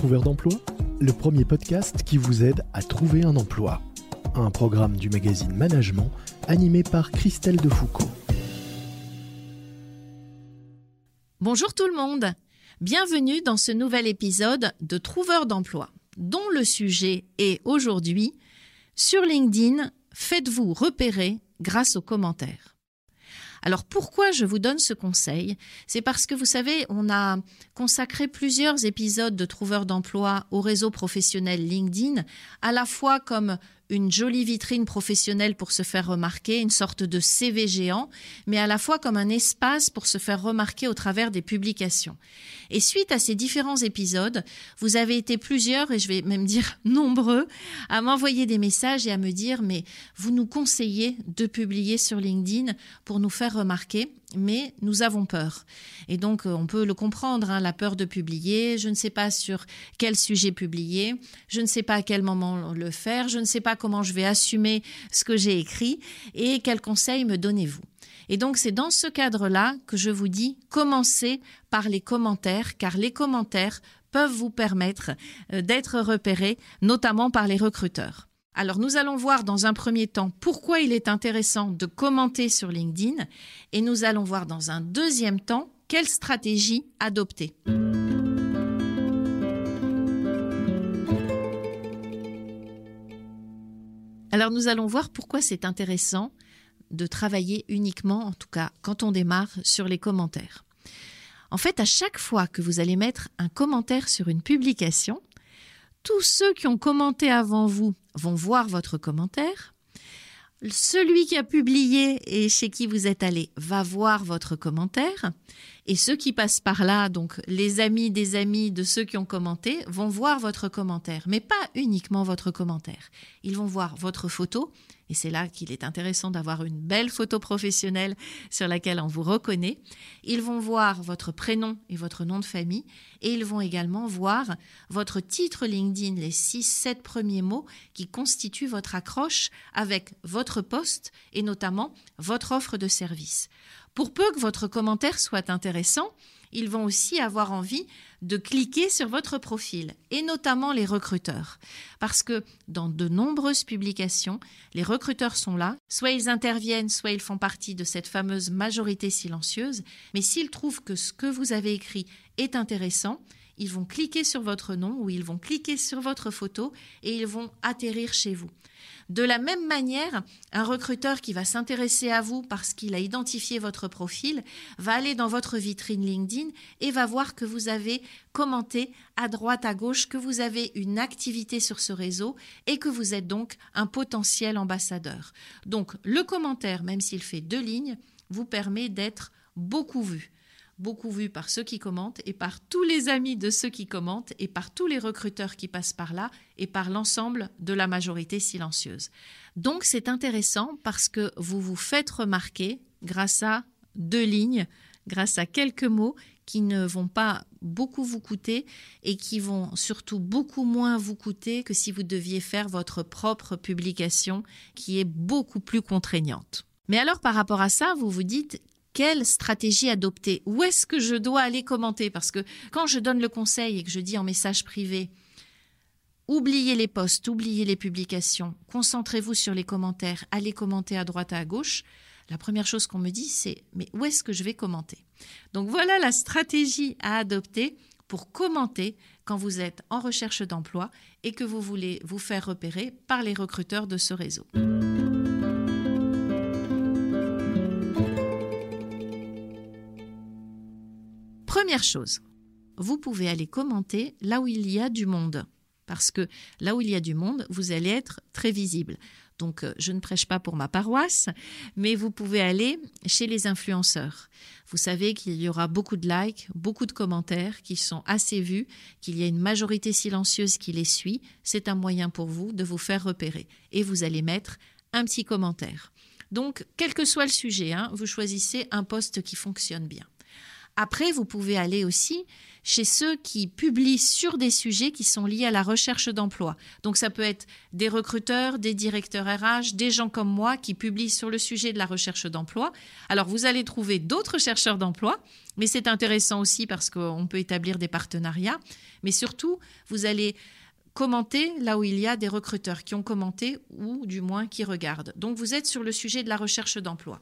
Trouveur d'emploi, le premier podcast qui vous aide à trouver un emploi. Un programme du magazine Management animé par Christelle Defoucault. Bonjour tout le monde. Bienvenue dans ce nouvel épisode de Trouveur d'emploi, dont le sujet est aujourd'hui Sur LinkedIn, faites-vous repérer grâce aux commentaires. Alors pourquoi je vous donne ce conseil? C'est parce que vous savez, on a consacré plusieurs épisodes de Trouveur d'emploi au réseau professionnel LinkedIn, à la fois comme une jolie vitrine professionnelle pour se faire remarquer, une sorte de CV géant, mais à la fois comme un espace pour se faire remarquer au travers des publications. Et suite à ces différents épisodes, vous avez été plusieurs, et je vais même dire nombreux, à m'envoyer des messages et à me dire, mais vous nous conseillez de publier sur LinkedIn pour nous faire remarquer mais nous avons peur. Et donc, euh, on peut le comprendre, hein, la peur de publier, je ne sais pas sur quel sujet publier, je ne sais pas à quel moment le faire, je ne sais pas comment je vais assumer ce que j'ai écrit et quels conseils me donnez-vous. Et donc, c'est dans ce cadre-là que je vous dis, commencez par les commentaires, car les commentaires peuvent vous permettre euh, d'être repérés, notamment par les recruteurs. Alors nous allons voir dans un premier temps pourquoi il est intéressant de commenter sur LinkedIn et nous allons voir dans un deuxième temps quelle stratégie adopter. Alors nous allons voir pourquoi c'est intéressant de travailler uniquement, en tout cas quand on démarre, sur les commentaires. En fait, à chaque fois que vous allez mettre un commentaire sur une publication, tous ceux qui ont commenté avant vous vont voir votre commentaire. Celui qui a publié et chez qui vous êtes allé va voir votre commentaire. Et ceux qui passent par là, donc les amis des amis de ceux qui ont commenté, vont voir votre commentaire. Mais pas uniquement votre commentaire. Ils vont voir votre photo et c'est là qu'il est intéressant d'avoir une belle photo professionnelle sur laquelle on vous reconnaît. Ils vont voir votre prénom et votre nom de famille et ils vont également voir votre titre LinkedIn, les 6-7 premiers mots qui constituent votre accroche avec votre poste et notamment votre offre de service. Pour peu que votre commentaire soit intéressant, ils vont aussi avoir envie de cliquer sur votre profil, et notamment les recruteurs. Parce que dans de nombreuses publications, les recruteurs sont là, soit ils interviennent, soit ils font partie de cette fameuse majorité silencieuse, mais s'ils trouvent que ce que vous avez écrit est intéressant, ils vont cliquer sur votre nom ou ils vont cliquer sur votre photo et ils vont atterrir chez vous. De la même manière, un recruteur qui va s'intéresser à vous parce qu'il a identifié votre profil va aller dans votre vitrine LinkedIn et va voir que vous avez commenté à droite, à gauche, que vous avez une activité sur ce réseau et que vous êtes donc un potentiel ambassadeur. Donc le commentaire, même s'il fait deux lignes, vous permet d'être beaucoup vu beaucoup vu par ceux qui commentent et par tous les amis de ceux qui commentent et par tous les recruteurs qui passent par là et par l'ensemble de la majorité silencieuse. Donc c'est intéressant parce que vous vous faites remarquer grâce à deux lignes, grâce à quelques mots qui ne vont pas beaucoup vous coûter et qui vont surtout beaucoup moins vous coûter que si vous deviez faire votre propre publication qui est beaucoup plus contraignante. Mais alors par rapport à ça, vous vous dites quelle stratégie adopter? Où est-ce que je dois aller commenter? Parce que quand je donne le conseil et que je dis en message privé, oubliez les posts, oubliez les publications, concentrez-vous sur les commentaires, allez commenter à droite et à gauche, la première chose qu'on me dit, c'est mais où est-ce que je vais commenter? Donc voilà la stratégie à adopter pour commenter quand vous êtes en recherche d'emploi et que vous voulez vous faire repérer par les recruteurs de ce réseau. Première chose, vous pouvez aller commenter là où il y a du monde. parce que là où il y a du monde, vous allez être très visible. Donc, euh, je ne prêche pas pour ma paroisse, mais vous pouvez aller chez les influenceurs. Vous savez qu'il y aura beaucoup de likes, beaucoup de commentaires qui sont assez vus, qu'il y a une majorité silencieuse qui les suit. C'est un moyen pour vous de vous faire repérer. Et vous allez mettre un petit commentaire. Donc, quel que soit le sujet, hein, vous choisissez un poste qui fonctionne bien. Après, vous pouvez aller aussi chez ceux qui publient sur des sujets qui sont liés à la recherche d'emploi. Donc ça peut être des recruteurs, des directeurs RH, des gens comme moi qui publient sur le sujet de la recherche d'emploi. Alors vous allez trouver d'autres chercheurs d'emploi, mais c'est intéressant aussi parce qu'on peut établir des partenariats. Mais surtout, vous allez commenter là où il y a des recruteurs qui ont commenté ou du moins qui regardent. Donc vous êtes sur le sujet de la recherche d'emploi.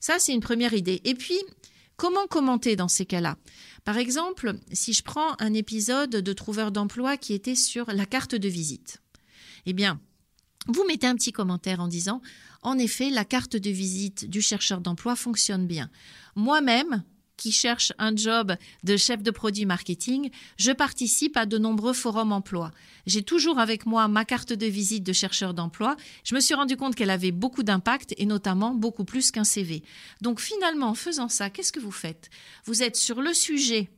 Ça, c'est une première idée. Et puis, Comment commenter dans ces cas-là? Par exemple, si je prends un épisode de Trouveur d'emploi qui était sur la carte de visite. Eh bien, vous mettez un petit commentaire en disant En effet, la carte de visite du chercheur d'emploi fonctionne bien. Moi-même, qui cherche un job de chef de produit marketing, je participe à de nombreux forums emploi. J'ai toujours avec moi ma carte de visite de chercheur d'emploi. Je me suis rendu compte qu'elle avait beaucoup d'impact et notamment beaucoup plus qu'un CV. Donc finalement, en faisant ça, qu'est-ce que vous faites? Vous êtes sur le sujet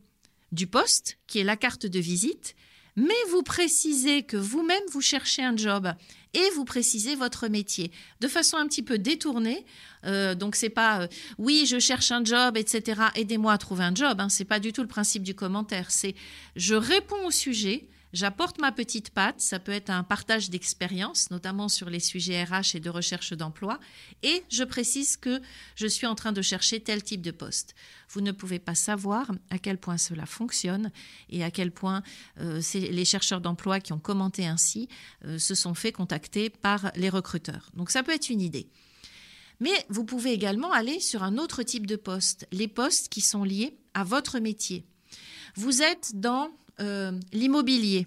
du poste, qui est la carte de visite, mais vous précisez que vous-même vous cherchez un job et vous précisez votre métier de façon un petit peu détournée. Euh, donc c'est pas euh, oui je cherche un job etc. Aidez-moi à trouver un job. Hein, c'est pas du tout le principe du commentaire. C'est je réponds au sujet J'apporte ma petite patte, ça peut être un partage d'expérience, notamment sur les sujets RH et de recherche d'emploi, et je précise que je suis en train de chercher tel type de poste. Vous ne pouvez pas savoir à quel point cela fonctionne et à quel point euh, les chercheurs d'emploi qui ont commenté ainsi euh, se sont fait contacter par les recruteurs. Donc ça peut être une idée. Mais vous pouvez également aller sur un autre type de poste, les postes qui sont liés à votre métier. Vous êtes dans euh, l'immobilier,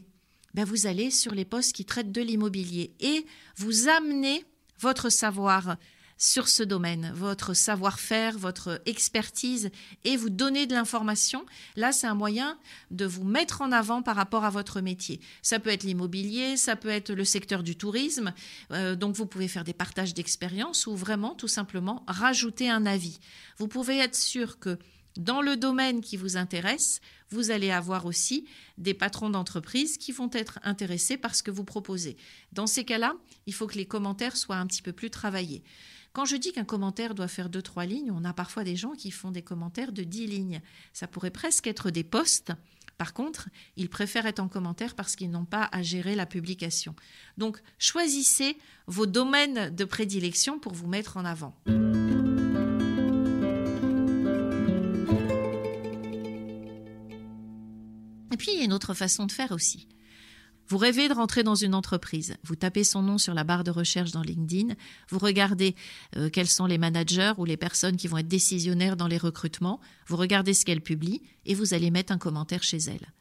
ben vous allez sur les postes qui traitent de l'immobilier et vous amenez votre savoir sur ce domaine, votre savoir-faire, votre expertise et vous donner de l'information. Là, c'est un moyen de vous mettre en avant par rapport à votre métier. Ça peut être l'immobilier, ça peut être le secteur du tourisme. Euh, donc, vous pouvez faire des partages d'expérience ou vraiment, tout simplement, rajouter un avis. Vous pouvez être sûr que dans le domaine qui vous intéresse, vous allez avoir aussi des patrons d'entreprise qui vont être intéressés par ce que vous proposez. Dans ces cas-là, il faut que les commentaires soient un petit peu plus travaillés. Quand je dis qu'un commentaire doit faire deux, trois lignes, on a parfois des gens qui font des commentaires de dix lignes. Ça pourrait presque être des posts. Par contre, ils préfèrent être en commentaire parce qu'ils n'ont pas à gérer la publication. Donc, choisissez vos domaines de prédilection pour vous mettre en avant. Une autre façon de faire aussi. Vous rêvez de rentrer dans une entreprise, vous tapez son nom sur la barre de recherche dans LinkedIn, vous regardez euh, quels sont les managers ou les personnes qui vont être décisionnaires dans les recrutements, vous regardez ce qu'elle publie et vous allez mettre un commentaire chez elle.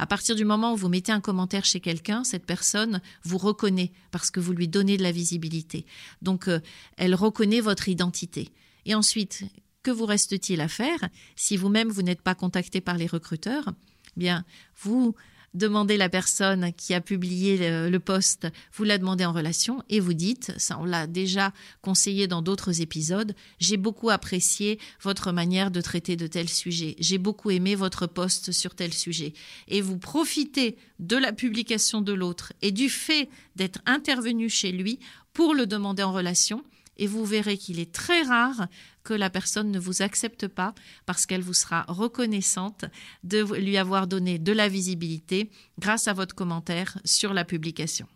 À partir du moment où vous mettez un commentaire chez quelqu'un, cette personne vous reconnaît parce que vous lui donnez de la visibilité. Donc, euh, elle reconnaît votre identité. Et ensuite, que vous reste-t-il à faire? Si vous-même vous n'êtes pas contacté par les recruteurs bien, vous demandez la personne qui a publié le, poste, vous la demandez en relation et vous dites, ça on l'a déjà conseillé dans d'autres épisodes, j'ai beaucoup apprécié votre manière de traiter de tel sujet, j'ai beaucoup aimé votre poste sur tel sujet. Et vous profitez de la publication de l'autre et du fait d'être intervenu chez lui pour le demander en relation et vous verrez qu'il est très rare que la personne ne vous accepte pas parce qu'elle vous sera reconnaissante de lui avoir donné de la visibilité grâce à votre commentaire sur la publication.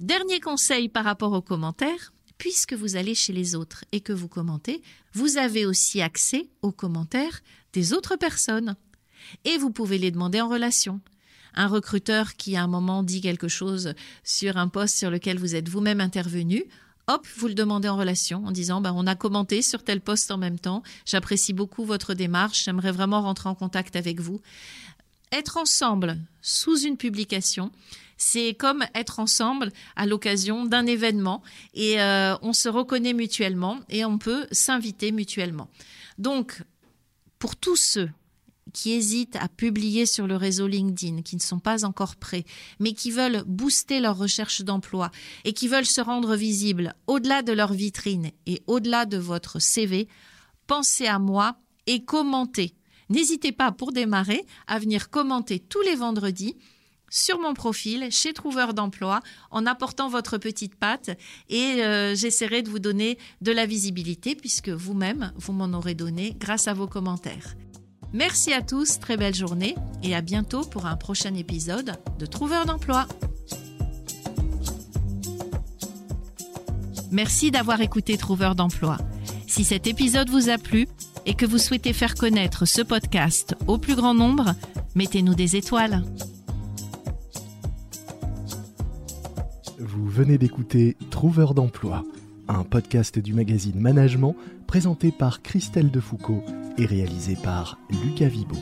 Dernier conseil par rapport aux commentaires, puisque vous allez chez les autres et que vous commentez, vous avez aussi accès aux commentaires des autres personnes. Et vous pouvez les demander en relation un recruteur qui à un moment dit quelque chose sur un poste sur lequel vous êtes vous-même intervenu, hop, vous le demandez en relation en disant ben, on a commenté sur tel poste en même temps, j'apprécie beaucoup votre démarche, j'aimerais vraiment rentrer en contact avec vous. Être ensemble sous une publication, c'est comme être ensemble à l'occasion d'un événement et euh, on se reconnaît mutuellement et on peut s'inviter mutuellement. Donc, pour tous ceux qui hésitent à publier sur le réseau LinkedIn, qui ne sont pas encore prêts, mais qui veulent booster leur recherche d'emploi et qui veulent se rendre visibles au-delà de leur vitrine et au-delà de votre CV, pensez à moi et commentez. N'hésitez pas pour démarrer à venir commenter tous les vendredis sur mon profil chez Trouveur d'emploi en apportant votre petite patte et euh, j'essaierai de vous donner de la visibilité puisque vous-même, vous m'en aurez donné grâce à vos commentaires. Merci à tous, très belle journée et à bientôt pour un prochain épisode de Trouveur d'emploi. Merci d'avoir écouté Trouveur d'emploi. Si cet épisode vous a plu et que vous souhaitez faire connaître ce podcast au plus grand nombre, mettez-nous des étoiles. Vous venez d'écouter Trouveur d'emploi, un podcast du magazine Management présenté par Christelle Defoucault et réalisé par Lucas Vibo.